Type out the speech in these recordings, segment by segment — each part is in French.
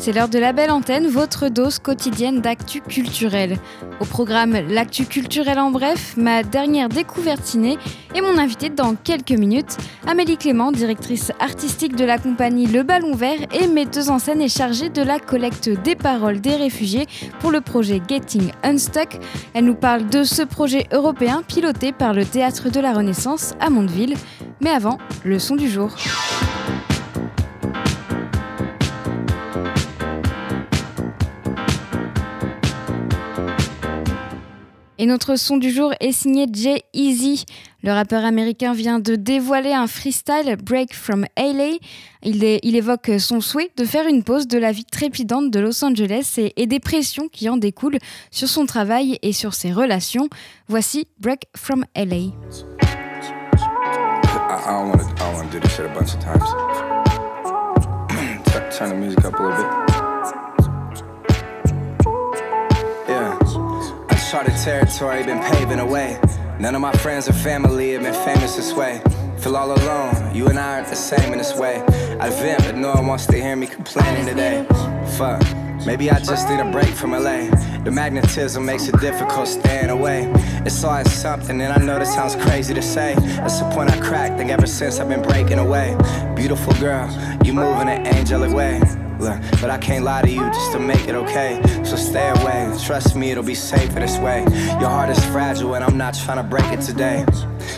C'est l'heure de la belle antenne, votre dose quotidienne d'actu culturel. Au programme L'actu culturel en bref, ma dernière découverte ciné et mon invité dans quelques minutes, Amélie Clément, directrice artistique de la compagnie Le Ballon Vert et metteuse en scène et chargée de la collecte des paroles des réfugiés pour le projet Getting Unstuck. Elle nous parle de ce projet européen piloté par le Théâtre de la Renaissance à Mondeville. Mais avant, le son du jour. Et notre son du jour est signé Jay Easy. Le rappeur américain vient de dévoiler un freestyle Break from LA. Il, évoque son souhait de faire une pause de la vie trépidante de Los Angeles et, des pressions qui en découlent sur son travail et sur ses relations. Voici Break from LA. Turn- the music up. Uncharted territory, been paving a way. None of my friends or family have been famous this way. Feel all alone. You and I aren't the same in this way. I vent, but no one wants to hear me complaining today. Fuck. Maybe I just need a break from LA. The magnetism makes it difficult staying away. It's always something, and I know this sounds crazy to say. That's the point I cracked, think ever since I've been breaking away. Beautiful girl, you move in an angelic way. But I can't lie to you just to make it okay. So stay away. Trust me, it'll be safer this way. Your heart is fragile, and I'm not trying to break it today.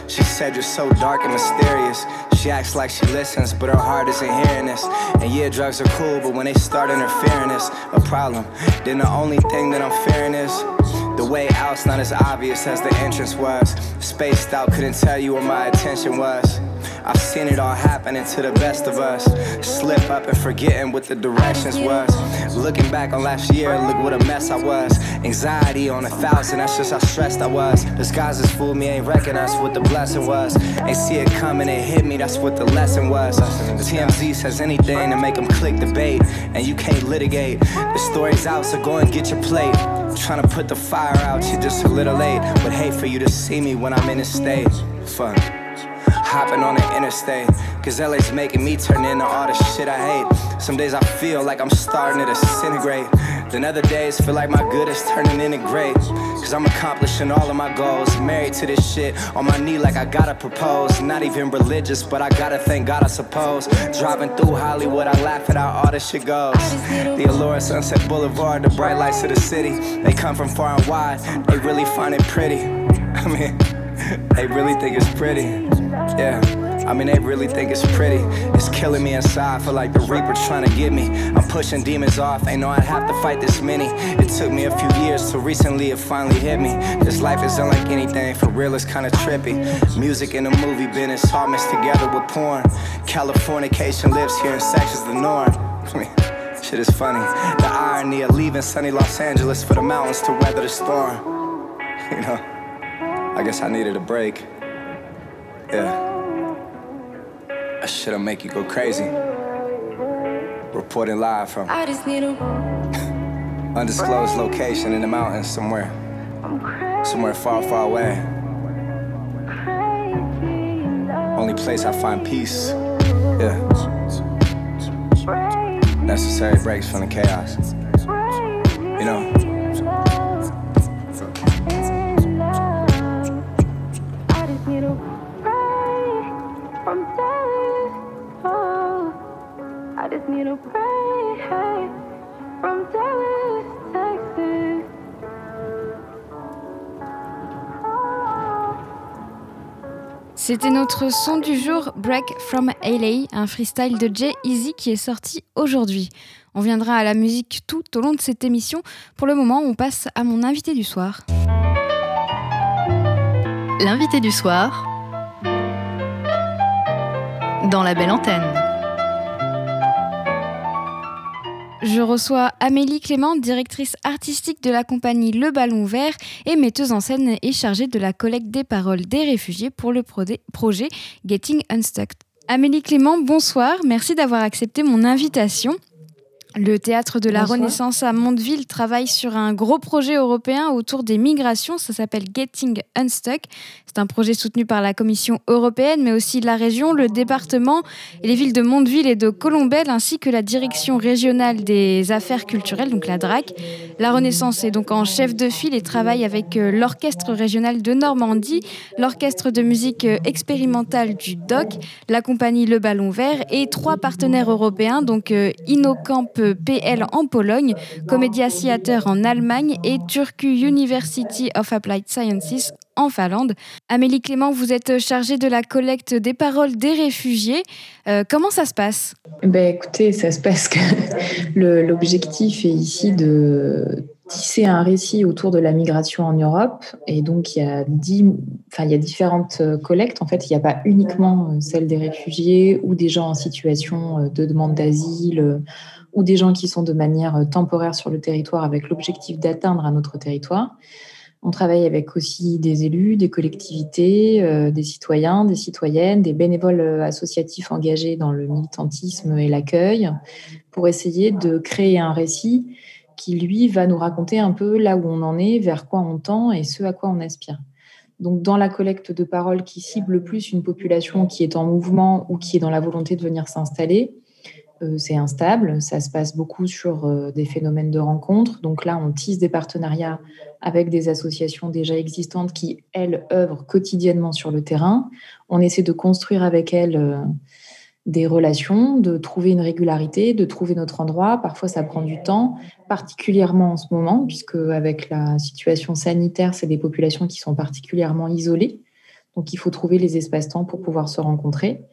She said you're so dark and mysterious. She acts like she listens, but her heart isn't hearing this. And yeah, drugs are cool, but when they start interfering, it's a problem. Then the only thing that I'm fearing is the way out's not as obvious as the entrance was. Spaced out, couldn't tell you where my attention was. I've seen it all happening to the best of us. Slip up and forgetting what the directions was. Looking back on last year, look what a mess I was. Anxiety on a thousand, that's just how stressed I was. Disguises fooled me, ain't recognize what the blessing was. Ain't see it coming, it hit me, that's what the lesson was. TMZ says anything to make them click the bait, and you can't litigate. The story's out, so go and get your plate. Trying to put the fire out, you're just a little late. Would hate for you to see me when I'm in a state. Fuck. Hopping on the interstate. Cause LA's making me turn into all the shit I hate. Some days I feel like I'm starting to disintegrate. Then other days feel like my good is turning into great. Cause I'm accomplishing all of my goals. Married to this shit. On my knee like I gotta propose. Not even religious, but I gotta thank God, I suppose. Driving through Hollywood, I laugh at how all this shit goes. The allure of Sunset Boulevard, the bright lights of the city. They come from far and wide. They really find it pretty. I mean, they really think it's pretty. Yeah. I mean, they really think it's pretty. It's killing me inside. Feel like the Reaper trying to get me. I'm pushing demons off. Ain't know I'd have to fight this many. It took me a few years, so recently it finally hit me. This life isn't like anything. For real, it's kinda trippy. Music and the movie business all mixed together with porn. Californication lives here and sex is the norm. Shit is funny. The irony of leaving sunny Los Angeles for the mountains to weather the storm. You know, I guess I needed a break. Yeah. That shit'll make you go crazy. Reporting live from I just need a undisclosed location in the mountains somewhere. Somewhere far, far away. Only place I find peace. Yeah. Necessary breaks from the chaos. You know. C'était notre son du jour Break from LA, un freestyle de Jay Easy qui est sorti aujourd'hui. On viendra à la musique tout au long de cette émission. Pour le moment, on passe à mon invité du soir. L'invité du soir dans la belle antenne. Je reçois Amélie Clément, directrice artistique de la compagnie Le Ballon Vert et metteuse en scène et chargée de la collecte des paroles des réfugiés pour le projet Getting Unstuck. Amélie Clément, bonsoir. Merci d'avoir accepté mon invitation. Le théâtre de la Renaissance à Mondeville travaille sur un gros projet européen autour des migrations. Ça s'appelle Getting Unstuck. C'est un projet soutenu par la Commission européenne, mais aussi la région, le département et les villes de Mondeville et de Colombelle, ainsi que la direction régionale des affaires culturelles, donc la DRAC. La Renaissance est donc en chef de file et travaille avec euh, l'Orchestre régional de Normandie, l'Orchestre de musique euh, expérimentale du DOC, la compagnie Le Ballon Vert et trois partenaires européens, donc euh, Innocamp PL en Pologne, Comédia Theater en Allemagne et Turku University of Applied Sciences en Finlande. Amélie Clément, vous êtes chargée de la collecte des paroles des réfugiés. Euh, comment ça se passe? Ben, Écoutez, ça se passe que l'objectif est ici de tisser un récit autour de la migration en Europe. Et donc, il y a, dix, enfin, il y a différentes collectes. En fait, il n'y a pas uniquement celle des réfugiés ou des gens en situation de demande d'asile ou des gens qui sont de manière temporaire sur le territoire avec l'objectif d'atteindre un autre territoire. On travaille avec aussi des élus, des collectivités, euh, des citoyens, des citoyennes, des bénévoles euh, associatifs engagés dans le militantisme et l'accueil pour essayer de créer un récit qui, lui, va nous raconter un peu là où on en est, vers quoi on tend et ce à quoi on aspire. Donc, dans la collecte de paroles qui cible plus une population qui est en mouvement ou qui est dans la volonté de venir s'installer, euh, c'est instable. Ça se passe beaucoup sur euh, des phénomènes de rencontres. Donc là, on tisse des partenariats avec des associations déjà existantes qui, elles, œuvrent quotidiennement sur le terrain. On essaie de construire avec elles euh, des relations, de trouver une régularité, de trouver notre endroit. Parfois, ça prend du temps, particulièrement en ce moment, puisque avec la situation sanitaire, c'est des populations qui sont particulièrement isolées. Donc, il faut trouver les espaces-temps pour pouvoir se rencontrer.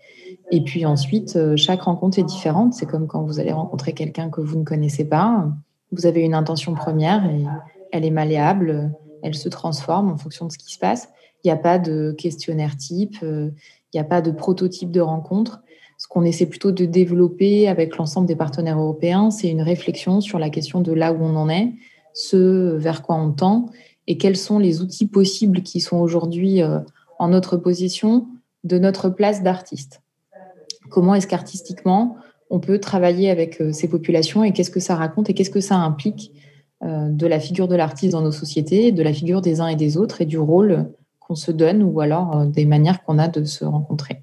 Et puis ensuite, euh, chaque rencontre est différente. C'est comme quand vous allez rencontrer quelqu'un que vous ne connaissez pas. Vous avez une intention première et elle est malléable, elle se transforme en fonction de ce qui se passe. Il n'y a pas de questionnaire type, euh, il n'y a pas de prototype de rencontre. Ce qu'on essaie plutôt de développer avec l'ensemble des partenaires européens, c'est une réflexion sur la question de là où on en est, ce vers quoi on tend et quels sont les outils possibles qui sont aujourd'hui euh, en notre position de notre place d'artiste comment est-ce qu'artistiquement on peut travailler avec euh, ces populations et qu'est-ce que ça raconte et qu'est-ce que ça implique euh, de la figure de l'artiste dans nos sociétés, de la figure des uns et des autres et du rôle qu'on se donne ou alors euh, des manières qu'on a de se rencontrer.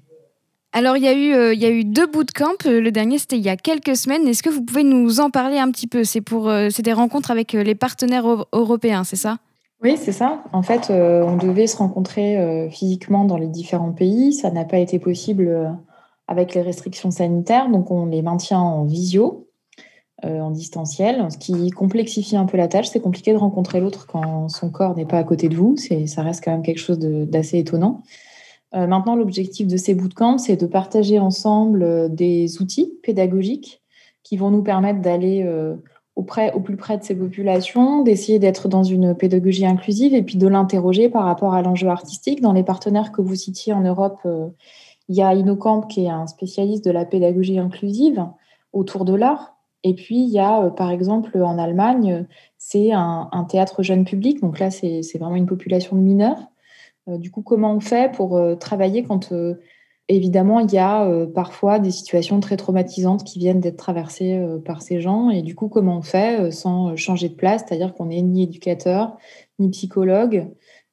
Alors, il y, a eu, il y a eu deux bootcamps. Le dernier, c'était il y a quelques semaines. Est-ce que vous pouvez nous en parler un petit peu? C'est pour, c'est des rencontres avec les partenaires européens, c'est ça? Oui, c'est ça. En fait, on devait se rencontrer physiquement dans les différents pays. Ça n'a pas été possible avec les restrictions sanitaires. Donc, on les maintient en visio, euh, en distanciel, ce qui complexifie un peu la tâche. C'est compliqué de rencontrer l'autre quand son corps n'est pas à côté de vous. Ça reste quand même quelque chose d'assez étonnant. Euh, maintenant, l'objectif de ces bootcamps, c'est de partager ensemble euh, des outils pédagogiques qui vont nous permettre d'aller au plus près de ces populations, d'essayer d'être dans une pédagogie inclusive et puis de l'interroger par rapport à l'enjeu artistique. Dans les partenaires que vous citiez en Europe, il y a Innocamp qui est un spécialiste de la pédagogie inclusive autour de l'art. Et puis, il y a, euh, par exemple, en Allemagne, c'est un, théâtre jeune public. Donc là, c'est vraiment une population de mineurs. Euh, du coup, comment on fait pour euh, travailler quand, évidemment, il y a parfois des situations très traumatisantes qui viennent d'être traversées par ces gens? Et du coup, comment on fait sans changer de place? C'est-à-dire qu'on n'est ni éducateur, ni psychologue,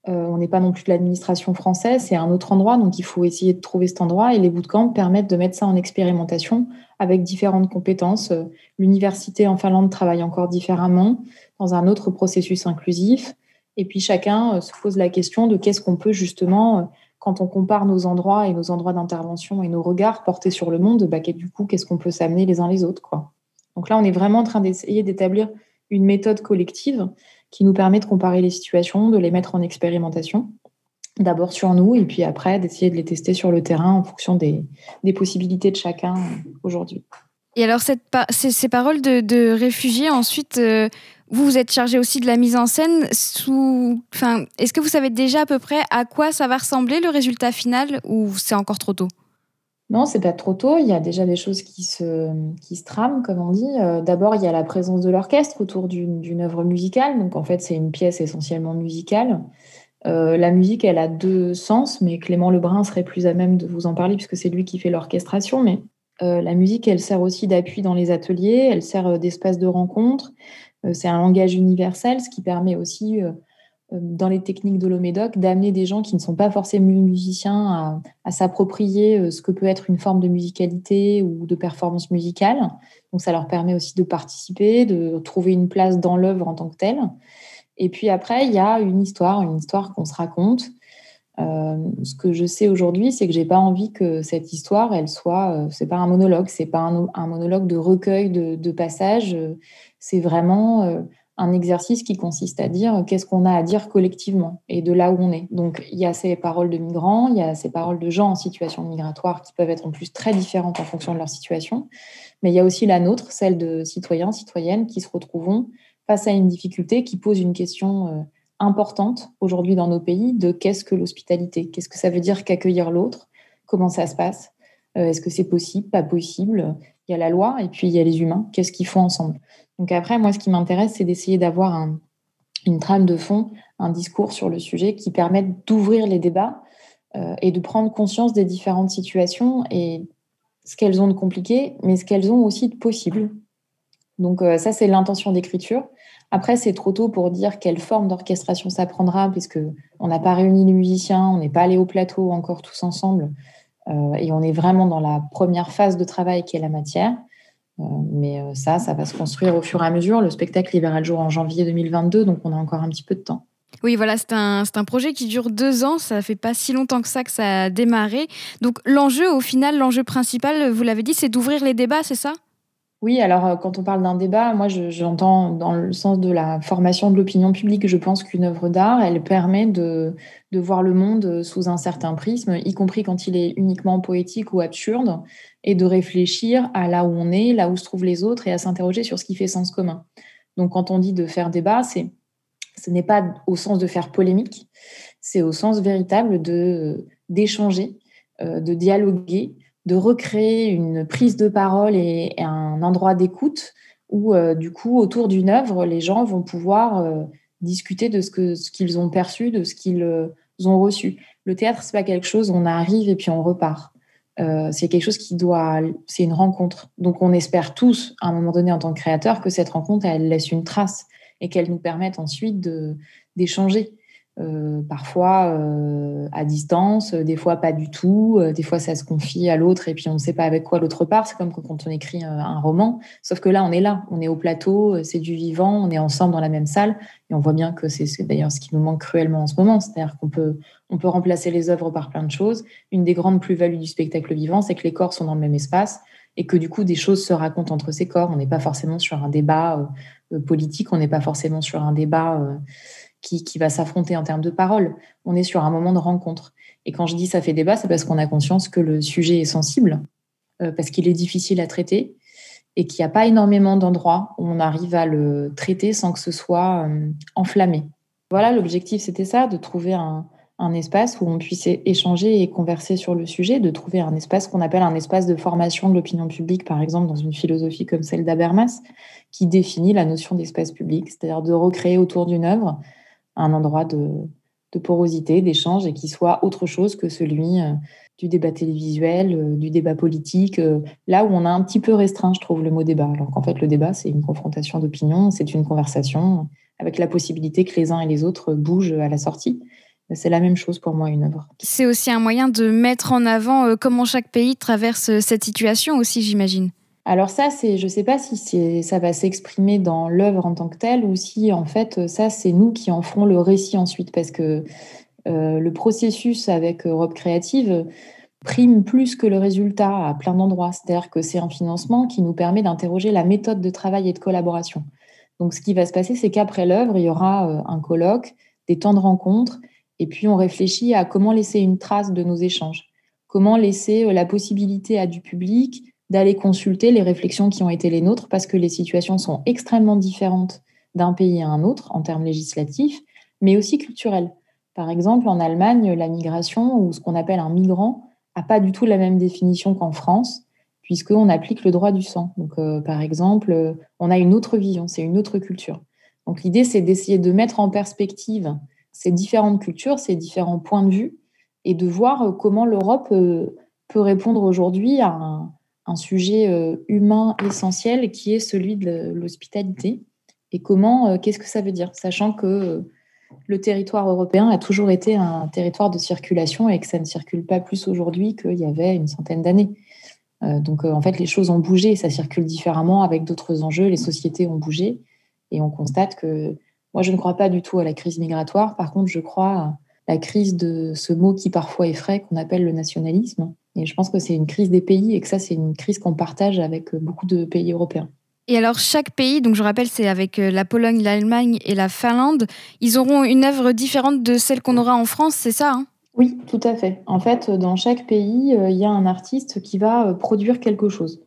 euh, on n'est pas non plus de l'administration française, c'est un autre endroit, donc il faut essayer de trouver cet endroit. Et les bootcamps permettent de mettre ça en expérimentation avec différentes compétences. Euh, l'université en Finlande travaille encore différemment, dans un autre processus inclusif. Et puis chacun euh, se pose la question de qu'est-ce qu'on peut justement, quand on compare nos endroits et nos endroits d'intervention et nos regards portés sur le monde, bah, du coup, qu'est-ce qu'on peut s'amener les uns les autres. Quoi. Donc là, on est vraiment en train d'essayer d'établir une méthode collective qui nous permet de comparer les situations, de les mettre en expérimentation, d'abord sur nous et puis après d'essayer de les tester sur le terrain en fonction des, possibilités de chacun aujourd'hui. Et alors, cette ces, paroles de, réfugiés, ensuite, euh, vous, vous êtes chargé aussi de la mise en scène. Est-ce que vous savez déjà à peu près à quoi ça va ressembler le résultat final ou c'est encore trop tôt? Non, c'est pas trop tôt. Il y a déjà des choses qui se, qui se trament, comme on dit. Euh, d'abord, il y a la présence de l'orchestre autour d'une œuvre musicale. Donc, en fait, c'est une pièce essentiellement musicale. Euh, la musique, elle a deux sens, mais Clément Lebrun serait plus à même de vous en parler puisque c'est lui qui fait l'orchestration. Mais euh, la musique, elle sert aussi d'appui dans les ateliers, elle sert d'espace de rencontre. c'est un langage universel, ce qui permet aussi dans les techniques de l'Omédoc, d'amener des gens qui ne sont pas forcément musiciens à, s'approprier euh, ce que peut être une forme de musicalité ou de performance musicale. Donc ça leur permet aussi de participer, de trouver une place dans l'œuvre en tant que telle. Et puis après, il y a une histoire, une histoire qu'on se raconte. Euh, ce que je sais aujourd'hui, c'est que j'ai pas envie que cette histoire, elle soit, c'est pas un monologue, c'est pas un, monologue de recueil de passages. c'est vraiment un exercice qui consiste à dire qu'est-ce qu'on a à dire collectivement et de là où on est. Donc il y a ces paroles de migrants, il y a ces paroles de gens en situation migratoire qui peuvent être en plus très différentes en fonction de leur situation, mais il y a aussi la nôtre, celle de citoyens, citoyennes qui se retrouvent face à une difficulté qui pose une question euh, importante aujourd'hui dans nos pays de qu'est-ce que l'hospitalité, qu'est-ce que ça veut dire qu'accueillir l'autre, comment ça se passe, euh, est-ce que c'est possible, pas possible, y a la loi et puis il y a les humains, qu'est-ce qu'ils font ensemble? Donc après, moi, ce qui m'intéresse, c'est d'essayer d'avoir une trame de fond, un discours sur le sujet qui permette d'ouvrir les débats euh, et de prendre conscience des différentes situations et ce qu'elles ont de compliqué, mais ce qu'elles ont aussi de possible. Donc euh, ça, c'est l'intention d'écriture. Après, c'est trop tôt pour dire quelle forme d'orchestration ça prendra, puisque on n'a pas réuni les musiciens, on n'est pas allé au plateau encore tous ensemble, et on est vraiment dans la première phase de travail qui est la matière. Euh, mais euh, ça, ça va se construire au fur et à mesure. Le spectacle, verra le jour en janvier 2022, donc on a encore un petit peu de temps. Oui, voilà, c'est un, un, projet qui dure deux ans. Ça fait pas si longtemps que ça que ça a démarré. Donc l'enjeu, au final, l'enjeu principal, vous l'avez dit, c'est d'ouvrir les débats, c'est ça? Oui, alors euh, quand on parle d'un débat, moi j'entends dans le sens de la formation de l'opinion publique, je pense qu'une œuvre d'art, elle permet de, de, voir le monde sous un certain prisme, y compris quand il est uniquement poétique ou absurde, et de réfléchir à là où on est, là où se trouvent les autres, et à s'interroger sur ce qui fait sens commun. Donc quand on dit de faire débat, c'est ce n'est pas au sens de faire polémique, c'est au sens véritable d'échanger, euh, de dialoguer, de recréer une prise de parole et, un endroit d'écoute où, euh, du coup, autour d'une œuvre, les gens vont pouvoir euh, discuter de ce qu'ils ont perçu, de ce qu'ils euh, ont reçu. Le théâtre, c'est pas quelque chose, on arrive et puis on repart. c'est quelque chose qui doit, c'est une rencontre. Donc, on espère tous, à un moment donné, en tant que créateur, que cette rencontre, elle laisse une trace et qu'elle nous permette ensuite d'échanger. Euh, parfois euh, à distance, des fois pas du tout, euh, des fois ça se confie à l'autre et puis on ne sait pas avec quoi l'autre part. C'est comme quand on écrit un roman, sauf que là on est là, on est au plateau, c'est du vivant, on est ensemble dans la même salle et on voit bien que c'est d'ailleurs ce qui nous manque cruellement en ce moment, c'est-à-dire qu'on peut, on peut remplacer les œuvres par plein de choses. Une des grandes plus-values du spectacle vivant, c'est que les corps sont dans le même espace et que du coup des choses se racontent entre ces corps. On n'est pas forcément sur un débat politique, on n'est pas forcément sur un débat qui, va s'affronter en termes de paroles. On est sur un moment de rencontre. Et quand je dis ça fait débat, c'est parce qu'on a conscience que le sujet est sensible, euh, parce qu'il est difficile à traiter et qu'il n'y a pas énormément d'endroits où on arrive à le traiter sans que ce soit euh, enflammé. Voilà, l'objectif, c'était ça, de trouver un, un, espace où on puisse échanger et converser sur le sujet, de trouver un espace qu'on appelle un espace de formation de l'opinion publique, par exemple, dans une philosophie comme celle d'Habermas, qui définit la notion d'espace public, c'est-à-dire de recréer autour d'une œuvre un endroit de, porosité, d'échange et qui soit autre chose que celui euh, du débat télévisuel, euh, du débat politique, euh, là où on a un petit peu restreint, je trouve, le mot débat. Alors qu'en fait, le débat, c'est une confrontation d'opinions, c'est une conversation avec la possibilité que les uns et les autres bougent à la sortie. C'est la même chose pour moi, une œuvre. C'est aussi un moyen de mettre en avant comment chaque pays traverse cette situation aussi, j'imagine. Alors ça, c'est, je ne sais pas si ça va s'exprimer dans l'œuvre en tant que telle ou si en fait ça, c'est nous qui en ferons le récit ensuite, parce que euh, le processus avec Europe Créative prime plus que le résultat à plein d'endroits. C'est-à-dire que c'est un financement qui nous permet d'interroger la méthode de travail et de collaboration. Donc ce qui va se passer, c'est qu'après l'œuvre, il y aura euh, un colloque, des temps de rencontre, et puis on réfléchit à comment laisser une trace de nos échanges, comment laisser euh, la possibilité à du public d'aller consulter les réflexions qui ont été les nôtres parce que les situations sont extrêmement différentes d'un pays à un autre en termes législatifs, mais aussi culturels. Par exemple, en Allemagne, la migration ou ce qu'on appelle un migrant n'a pas du tout la même définition qu'en France, puisqu'on applique le droit du sang. Donc, par exemple, on a une autre vision, c'est une autre culture. Donc, l'idée, c'est d'essayer de mettre en perspective ces différentes cultures, ces différents points de vue, et de voir comment l'Europe peut répondre aujourd'hui à un, un sujet humain essentiel qui est celui de l'hospitalité et comment, euh, qu'est-ce que ça veut dire, sachant que euh, le territoire européen a toujours été un territoire de circulation et que ça ne circule pas plus aujourd'hui qu'il y avait une centaine d'années. Euh, donc en fait, les choses ont bougé, ça circule différemment avec d'autres enjeux, les sociétés ont bougé et on constate que moi, je ne crois pas du tout à la crise migratoire. Par contre, je crois à la crise de ce mot qui parfois effraie, qu'on appelle le nationalisme. Et je pense que c'est une crise des pays et que ça, c'est une crise qu'on partage avec beaucoup de pays européens. Et alors chaque pays, donc je rappelle, c'est avec euh, la Pologne, l'Allemagne et la Finlande, ils auront une œuvre différente de celle qu'on aura en France, c'est ça hein? Oui, tout à fait. En fait, dans chaque pays, euh, il y a un artiste qui va euh, produire quelque chose.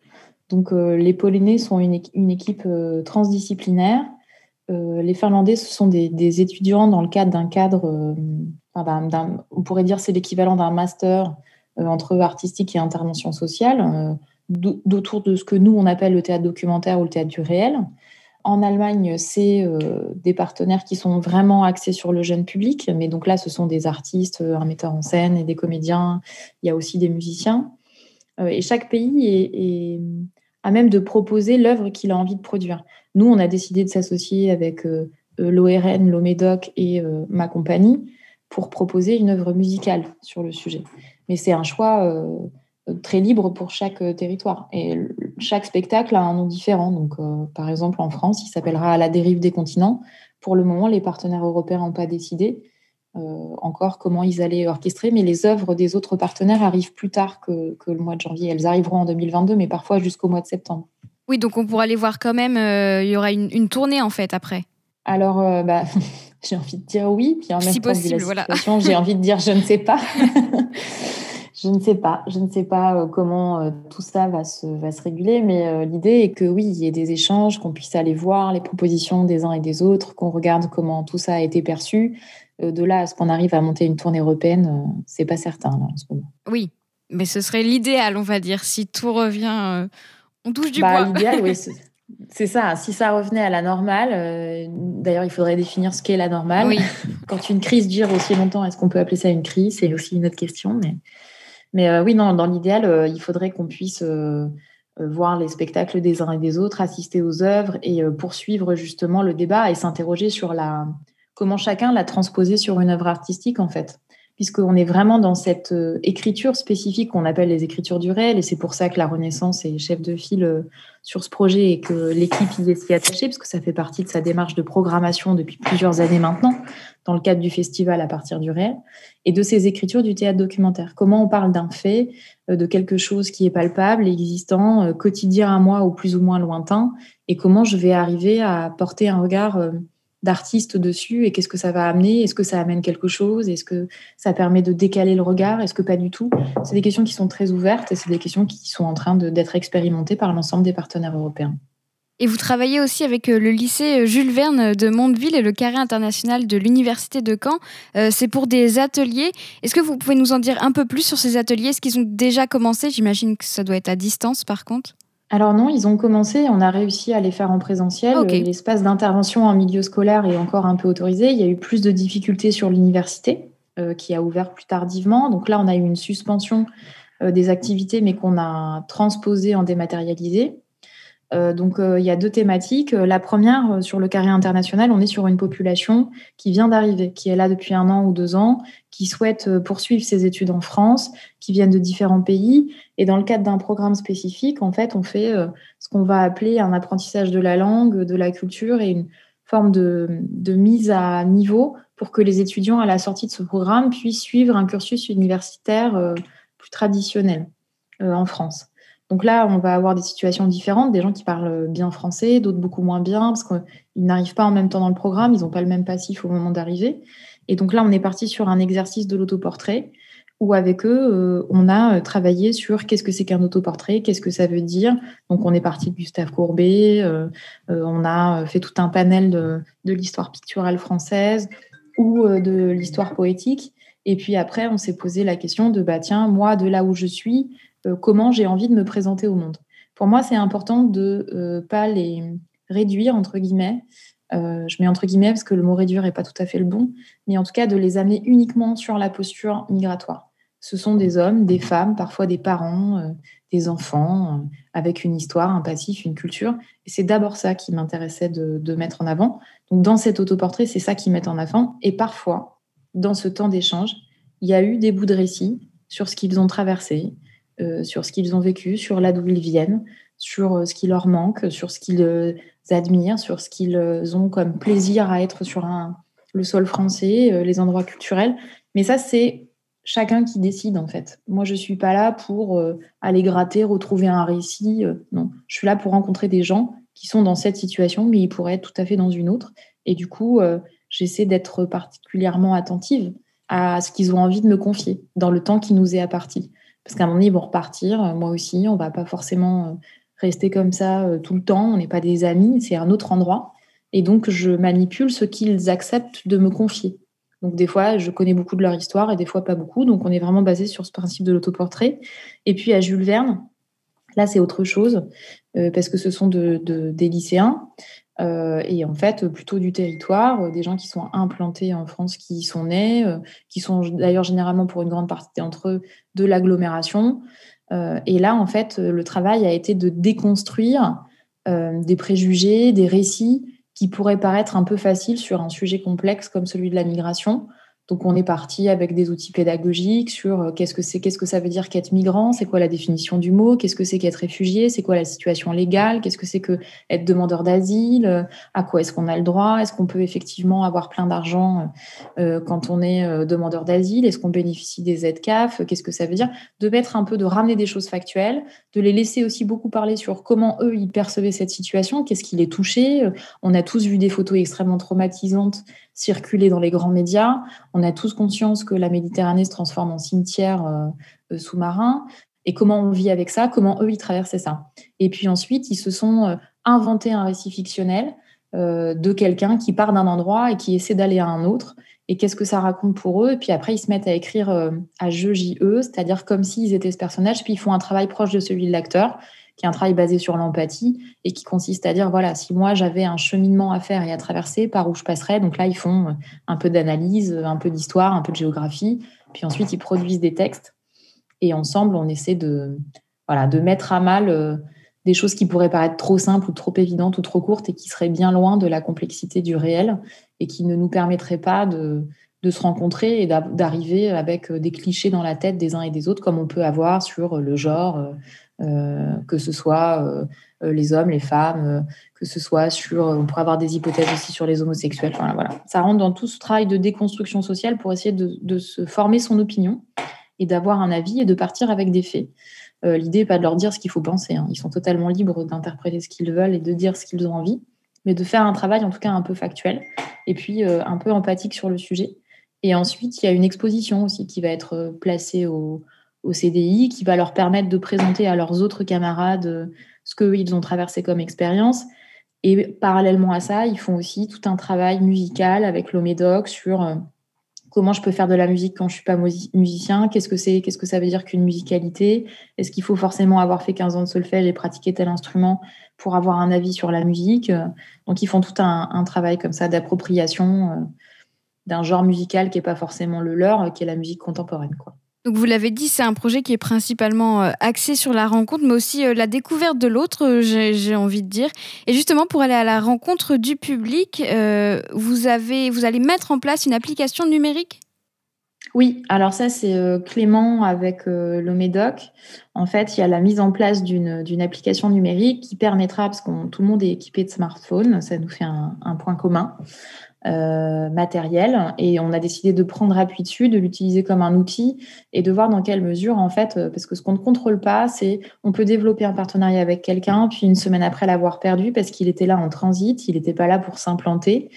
Donc les Polonais sont une, équipe transdisciplinaire. les Finlandais, ce sont des, étudiants dans le cadre d'un cadre, on pourrait dire c'est l'équivalent d'un master entre artistique et intervention sociale d'autour de ce que nous, on appelle le théâtre documentaire ou le théâtre du réel. En Allemagne, c'est euh, des partenaires qui sont vraiment axés sur le jeune public, mais donc là, ce sont des artistes, euh, un metteur en scène et des comédiens, il y a aussi des musiciens. Euh, et chaque pays est, à même de proposer l'œuvre qu'il a envie de produire. Nous, on a décidé de s'associer avec l'ORN, l'OMEDOC et ma compagnie pour proposer une œuvre musicale sur le sujet. Mais c'est un choix très libre pour chaque euh, territoire. Et chaque spectacle a un nom différent. Donc, euh, par exemple, en France, il s'appellera la dérive des continents. Pour le moment, les partenaires européens n'ont pas décidé euh, encore comment ils allaient orchestrer, mais les œuvres des autres partenaires arrivent plus tard que, le mois de janvier. Elles arriveront en 2022, mais parfois jusqu'au mois de septembre. Oui, donc on pourra les voir quand même. il y aura une, tournée en fait après. Alors, bah, j'ai envie de dire oui, puis en même si temps, possible, voilà. j'ai envie de dire je ne sais pas. Je ne sais pas. Je ne sais pas euh, comment euh, tout ça va se, va se réguler, mais euh, l'idée est que oui, il y ait des échanges, qu'on puisse aller voir les propositions des uns et des autres, qu'on regarde comment tout ça a été perçu. De là à ce qu'on arrive à monter une tournée européenne, c'est pas certain là, en ce moment. Oui, mais ce serait l'idéal, on va dire, si tout revient. on touche du bah, bois. L'idéal, oui. C'est ça, si ça revenait à la normale, d'ailleurs il faudrait définir ce qu'est la normale. Oui. Quand une crise dure aussi longtemps, est-ce qu'on peut appeler ça une crise? C'est aussi une autre question. Mais mais euh, oui, non, dans l'idéal, euh, il faudrait qu'on puisse euh, voir les spectacles des uns et des autres, assister aux œuvres et poursuivre justement le débat et s'interroger sur la comment chacun l'a transposé sur une œuvre artistique en fait puisqu'on est vraiment dans cette euh, écriture spécifique qu'on appelle les écritures du réel, et c'est pour ça que la Renaissance est chef de file euh, sur ce projet et que l'équipe y est si attachée, parce que ça fait partie de sa démarche de programmation depuis plusieurs années maintenant, dans le cadre du festival à partir du réel, et de ces écritures du théâtre documentaire. Comment on parle d'un fait, euh, de quelque chose qui est palpable, existant, quotidien à moi ou plus ou moins lointain, et comment je vais arriver à porter un regard d'artistes dessus et qu'est-ce que ça va amener? Est-ce que ça amène quelque chose? Est-ce que ça permet de décaler le regard? Est-ce que pas du tout? C'est des questions qui sont très ouvertes et c'est des questions qui sont en train d'être expérimentées par l'ensemble des partenaires européens. Et vous travaillez aussi avec euh, le lycée euh, Jules Verne de Mondeville et le carré international de l'Université de Caen. Euh, c'est pour des ateliers. Est-ce que vous pouvez nous en dire un peu plus sur ces ateliers? Est-ce qu'ils ont déjà commencé? J'imagine que ça doit être à distance par contre. Alors non, ils ont commencé, on a réussi à les faire en présentiel. L'espace d'intervention en milieu scolaire est encore un peu autorisé. Il y a eu plus de difficultés sur l'université, euh, qui a ouvert plus tardivement. Donc là, on a eu une suspension euh, des activités, mais qu'on a transposé en dématérialisé. Euh, donc, il y a deux thématiques. La première, sur le carré international, on est sur une population qui vient d'arriver, qui est là depuis un an ou deux ans, qui souhaitent euh, poursuivre ses études en France, qui viennent de différents pays. Et dans le cadre d'un programme spécifique, en fait, on fait euh, ce qu'on va appeler un apprentissage de la langue, de la culture et une forme de, mise à niveau pour que les étudiants à la sortie de ce programme puissent suivre un cursus universitaire euh, plus traditionnel en France. Donc là, on va avoir des situations différentes, des gens qui parlent bien français, d'autres beaucoup moins bien, parce qu'ils n'arrivent pas en même temps dans le programme, ils n'ont pas le même passif au moment d'arriver. Et donc là, on est parti sur un exercice de l'autoportrait où avec eux, euh, on a euh, travaillé sur qu'est-ce que c'est qu'un autoportrait, qu'est-ce que ça veut dire. Donc on est parti de Gustave Courbet, euh, on a fait tout un panel de, l'histoire picturale française ou de l'histoire poétique. Et puis après, on s'est posé la question de, bah, tiens, moi, de là où je suis, comment j'ai envie de me présenter au monde? Pour moi, c'est important de ne pas les réduire, entre guillemets, euh, je mets entre guillemets parce que le mot réduire n'est pas tout à fait le bon, mais en tout cas de les amener uniquement sur la posture migratoire. Ce sont des hommes, des femmes, parfois des parents, euh, des enfants, euh, avec une histoire, un passif, une culture. Et c'est d'abord ça qui m'intéressait de, mettre en avant. Donc dans cet autoportrait, c'est ça qui met en avant. Et parfois, dans ce temps d'échange, il y a eu des bouts de récit sur ce qu'ils ont traversé, sur ce qu'ils ont vécu, sur là d'où ils viennent, sur ce qui leur manque, sur ce qu'ils admirent, sur ce qu'ils ont comme plaisir à être sur un, le sol français, euh, les endroits culturels. Mais ça, c'est chacun qui décide en fait. Moi, je ne suis pas là pour euh, aller gratter, retrouver un récit. Euh, non, je suis là pour rencontrer des gens qui sont dans cette situation, mais ils pourraient être tout à fait dans une autre. Et du coup, j'essaie d'être particulièrement attentive à ce qu'ils ont envie de me confier dans le temps qui nous est apparti. Parce qu'à un moment donné, ils vont repartir, moi aussi, on va pas forcément rester comme ça euh, tout le temps. On n'est pas des amis, c'est un autre endroit. Et donc, je manipule ce qu'ils acceptent de me confier. Donc, des fois, je connais beaucoup de leur histoire et des fois, pas beaucoup. Donc, on est vraiment basé sur ce principe de l'autoportrait. Et puis, à Jules Verne, là, c'est autre chose, euh, parce que ce sont de, des lycéens. Euh, et en fait, plutôt du territoire, des gens qui sont implantés en France, qui y sont nés, qui sont d'ailleurs généralement pour une grande partie d'entre eux de l'agglomération, et là, en fait, le travail a été de déconstruire euh, des préjugés, des récits qui pourraient paraître un peu faciles sur un sujet complexe comme celui de la migration, donc on est parti avec des outils pédagogiques sur euh, qu'est-ce que c'est, qu'est-ce que ça veut dire qu'être migrant, c'est quoi la définition du mot, qu'est-ce que c'est qu'être réfugié, c'est quoi la situation légale, qu'est-ce que c'est que être demandeur d'asile, euh, à quoi est-ce qu'on a le droit, est-ce qu'on peut effectivement avoir plein d'argent euh, quand on est demandeur d'asile, est-ce qu'on bénéficie des aides CAF, qu'est-ce que ça veut dire, de mettre un peu, de ramener des choses factuelles, de les laisser aussi beaucoup parler sur comment eux ils percevaient cette situation, qu'est-ce qui les touchait. On a tous vu des photos extrêmement traumatisantes circuler dans les grands médias. On a tous conscience que la Méditerranée se transforme en cimetière euh, euh, sous-marin. Et comment on vit avec ça? Comment eux, ils traversaient ça? Et puis ensuite, ils se sont euh, inventés un récit fictionnel de quelqu'un qui part d'un endroit et qui essaie d'aller à un autre. Et qu'est-ce que ça raconte pour eux. Et puis après, ils se mettent à écrire à jeu JE, c'est-à-dire comme s'ils étaient ce personnage, puis ils font un travail proche de celui de l'acteur qui est un travail basé sur l'empathie et qui consiste à dire voilà, si moi j'avais un cheminement à faire et à traverser, par où je passerais. Donc là, ils font euh, un peu d'analyse, euh, un peu d'histoire, un peu de géographie, puis ensuite ils produisent des textes. Et ensemble on essaie de voilà de mettre à mal euh, des choses qui pourraient paraître trop simples ou trop évidentes ou trop courtes et qui seraient bien loin de la complexité du réel et qui ne nous permettraient pas de, se rencontrer et d'arriver avec des clichés dans la tête des uns et des autres, comme on peut avoir sur le genre, euh, que ce soit euh, euh, les hommes, les femmes, que ce soit sur, on pourrait avoir des hypothèses aussi sur les homosexuels. voilà. Ça rentre dans tout ce travail de déconstruction sociale pour essayer de, se former son opinion et d'avoir un avis et de partir avec des faits. L'idée n'est pas de leur dire ce qu'il faut penser. Hein. Ils sont totalement libres d'interpréter ce qu'ils veulent et de dire ce qu'ils ont envie, mais de faire un travail en tout cas un peu factuel et puis un peu empathique sur le sujet. Et ensuite, il y a une exposition aussi qui va être placée au, CDI qui va leur permettre de présenter à leurs autres camarades euh, ce qu'ils ont traversé comme expérience. Et parallèlement à ça, ils font aussi tout un travail musical avec l'Omédoc sur euh, comment je peux faire de la musique quand je suis pas musicien, qu'est-ce que c'est, qu'est-ce que ça veut dire qu'une musicalité, est-ce qu'il faut forcément avoir fait 15 ans de solfège et pratiquer tel instrument pour avoir un avis sur la musique. Donc ils font tout un, travail comme ça d'appropriation euh, d'un genre musical qui n'est pas forcément le leur, qui est la musique contemporaine. Quoi. Donc vous l'avez dit, c'est un projet qui est principalement euh, axé sur la rencontre, mais aussi euh, la découverte de l'autre, euh, j'ai envie de dire. Et justement, pour aller à la rencontre du public, vous, avez, vous allez mettre en place une application numérique? Oui, alors ça c'est Clément avec le Médoc. En fait, il y a la mise en place d'une application numérique qui permettra, parce que tout le monde est équipé de smartphone, ça nous fait un point commun, euh, matériel et on a décidé de prendre appui dessus, de l'utiliser comme un outil et de voir dans quelle mesure en fait, euh, parce que ce qu'on ne contrôle pas, c'est on peut développer un partenariat avec quelqu'un puis une semaine après l'avoir perdu parce qu'il était là en transit, il n'était pas là pour s'implanter.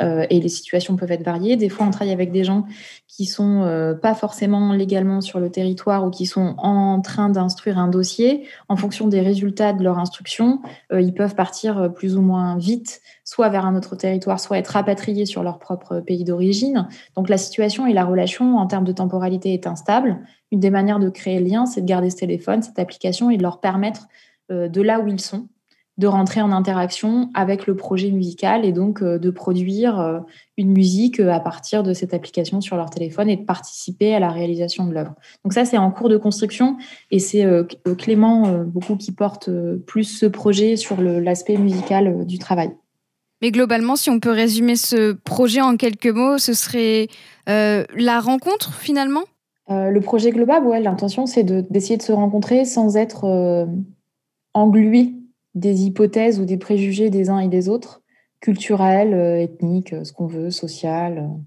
Euh, et les situations peuvent être variées. Des fois, on travaille avec des gens qui sont euh, pas forcément légalement sur le territoire ou qui sont en train d'instruire un dossier. En fonction des résultats de leur instruction, euh, ils peuvent partir plus ou moins vite, soit vers un autre territoire, soit être rapatriés sur leur propre pays d'origine. Donc la situation et la relation en termes de temporalité est instable. Une des manières de créer le lien, c'est de garder ce téléphone, cette application et de leur permettre de là où ils sont, de rentrer en interaction avec le projet musical et donc euh, de produire euh, une musique euh, à partir de cette application sur leur téléphone et de participer à la réalisation de l'œuvre. Donc ça, c'est en cours de construction et c'est Clément beaucoup qui porte plus ce projet sur l'aspect musical du travail. Mais globalement, si on peut résumer ce projet en quelques mots, ce serait la rencontre finalement? Le projet global, ouais, l'intention, c'est d'essayer de, se rencontrer sans être englué des hypothèses ou des préjugés des uns et des autres, culturels, euh, ethniques, euh, ce qu'on veut, social, euh,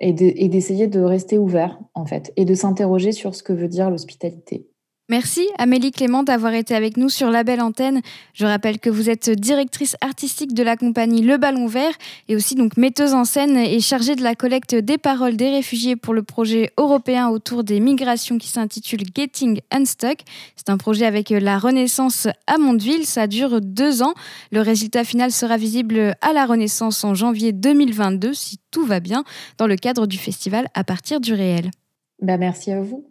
et d'essayer de rester ouvert, en fait, et de s'interroger sur ce que veut dire l'hospitalité. Merci Amélie Clément d'avoir été avec nous sur la belle antenne. Je rappelle que vous êtes directrice artistique de la compagnie Le Ballon Vert et aussi donc metteuse en scène et chargée de la collecte des paroles des réfugiés pour le projet européen autour des migrations qui s'intitule Getting Unstuck. C'est un projet avec la Renaissance à Mondeville. Ça dure deux ans. Le résultat final sera visible à la Renaissance en janvier 2022 si tout va bien dans le cadre du festival à partir du réel. Ben merci à vous.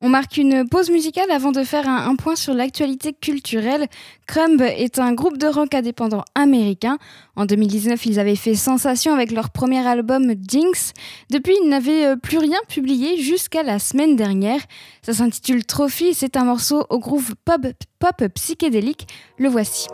On marque une pause musicale avant de faire un, point sur l'actualité culturelle. Crumb est un groupe de rock indépendant américain. En 2019, ils avaient fait sensation avec leur premier album Jinx. Depuis, ils n'avaient euh, plus rien publié jusqu'à la semaine dernière. Ça s'intitule Trophy, c'est un morceau au groove pop, pop psychédélique. Le voici.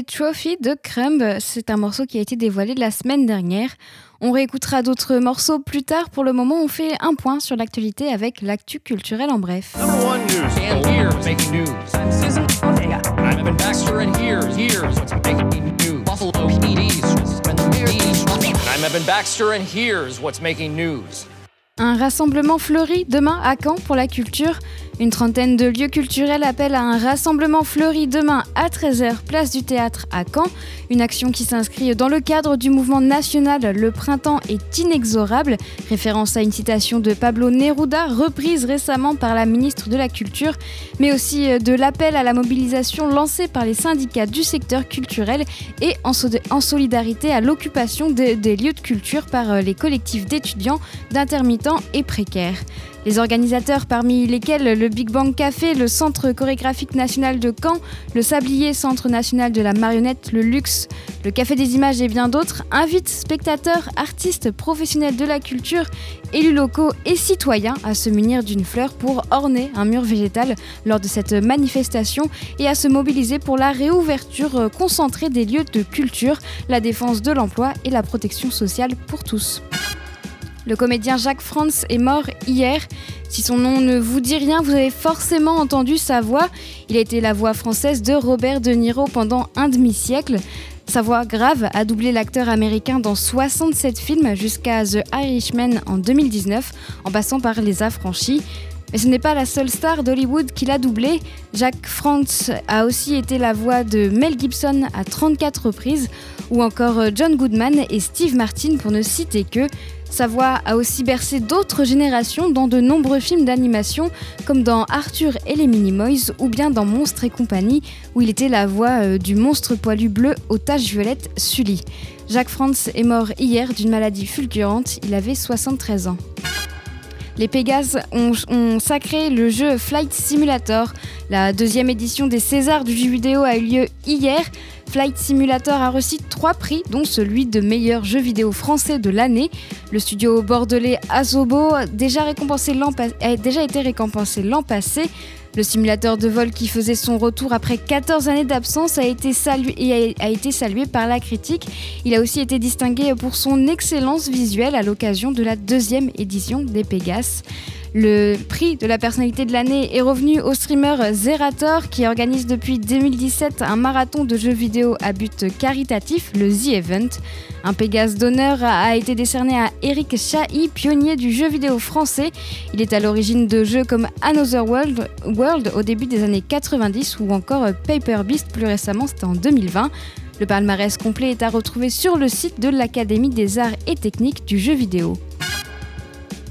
Trophy de Crumb. C'est un morceau qui a été dévoilé la semaine dernière. On réécoutera d'autres morceaux plus tard. Pour le moment, on fait un point sur l'actualité avec l'actu culturel en bref. Un rassemblement fleuri demain à Caen pour la culture. Une trentaine de lieux culturels appellent à un rassemblement fleuri demain à 13h, place du théâtre à Caen. Une action qui s'inscrit dans le cadre du mouvement national Le printemps est inexorable, référence à une citation de Pablo Neruda, reprise récemment par la ministre de la Culture, mais aussi euh, de l'appel à la mobilisation lancé par les syndicats du secteur culturel et en, solidarité à l'occupation des lieux de culture par euh, les collectifs d'étudiants, d'intermittents et précaires. Les organisateurs, parmi lesquels le Big Bang Café, le Centre chorégraphique national de Caen, le Sablier Centre national de la marionnette, le Luxe, le Café des images et bien d'autres, invitent spectateurs, artistes, professionnels de la culture, élus locaux et citoyens à se munir d'une fleur pour orner un mur végétal lors de cette manifestation et à se mobiliser pour la réouverture concentrée des lieux de culture, la défense de l'emploi et la protection sociale pour tous. Le comédien Jacques Franz est mort hier. Si son nom ne vous dit rien, vous avez forcément entendu sa voix. Il a été la voix française de Robert De Niro pendant un demi-siècle. Sa voix grave a doublé l'acteur américain dans 67 films jusqu'à The Irishman en 2019, en passant par Les Affranchis. Mais ce n'est pas la seule star d'Hollywood qui l'a doublé. Jacques Franz a aussi été la voix de Mel Gibson à 34 reprises, ou encore John Goodman et Steve Martin pour ne citer que. Sa voix a aussi bercé d'autres générations dans de nombreux films d'animation, comme dans Arthur et les Minimoys ou bien dans Monstres et compagnie, où il était la voix euh, du monstre poilu bleu aux taches violettes Sully. Jacques Franz est mort hier d'une maladie fulgurante, il avait 73 ans. Les Pégases ont, sacré le jeu Flight Simulator. La deuxième édition des Césars du jeu vidéo a eu lieu hier. Flight Simulator a reçu trois prix, dont celui de meilleur jeu vidéo français de l'année. Le studio bordelais Azobo a déjà, récompensé a déjà été récompensé l'an passé. Le simulateur de vol qui faisait son retour après 14 années d'absence a, été salué, a été salué par la critique. Il a aussi été distingué pour son excellence visuelle à l'occasion de la deuxième édition des Pégases. Le prix de la personnalité de l'année est revenu au streamer Zerator qui organise depuis 2017 un marathon de jeux vidéo à but caritatif, le The Event. Un Pégase d'honneur a été décerné à Eric Chahi, pionnier du jeu vidéo français. Il est à l'origine de jeux comme Another World, World au début des années 90 ou encore Paper Beast plus récemment, c'était en 2020. Le palmarès complet est à retrouver sur le site de l'Académie des arts et techniques du jeu vidéo.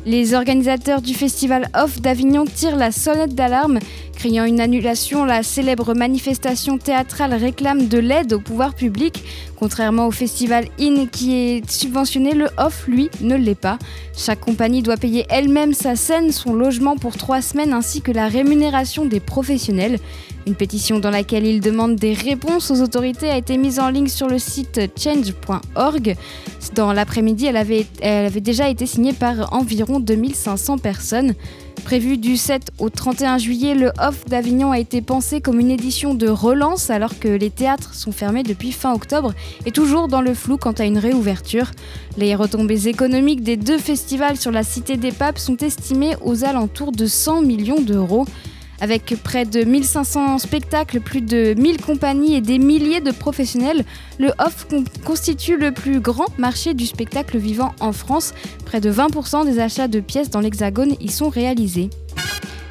Les organisateurs du festival Off d'Avignon tirent la sonnette d'alarme. Criant une annulation, la célèbre manifestation théâtrale réclame de l'aide au pouvoir public. Contrairement au festival In qui est subventionné, le Off, lui, ne l'est pas. Chaque compagnie doit payer elle-même sa scène, son logement pour trois semaines ainsi que la rémunération des professionnels. Une pétition dans laquelle il demande des réponses aux autorités a été mise en ligne sur le site change.org. Dans l'après-midi, elle avait, elle avait déjà été signée par environ 2500 personnes. Prévu du 7 au 31 juillet, le Off d'Avignon a été pensé comme une édition de relance alors que les théâtres sont fermés depuis fin octobre et toujours dans le flou quant à une réouverture. Les retombées économiques des deux festivals sur la Cité des Papes sont estimées aux alentours de 100 millions d'euros. Avec près de 1500 spectacles, plus de 1000 compagnies et des milliers de professionnels, le Off constitue le plus grand marché du spectacle vivant en France. Près de 20% des achats de pièces dans l'Hexagone y sont réalisés.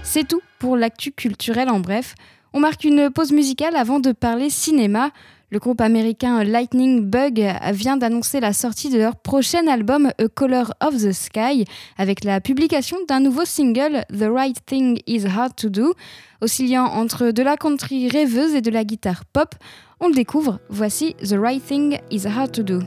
C'est tout pour l'actu culturel en bref. On marque une pause musicale avant de parler cinéma. Le groupe américain Lightning Bug vient d'annoncer la sortie de leur prochain album A Color of the Sky avec la publication d'un nouveau single The Right Thing Is Hard to Do. Oscillant entre de la country rêveuse et de la guitare pop, on le découvre, voici The Right Thing Is Hard to Do.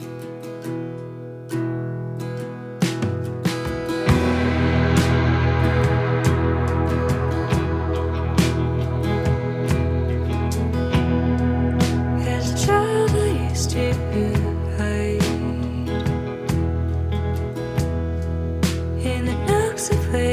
to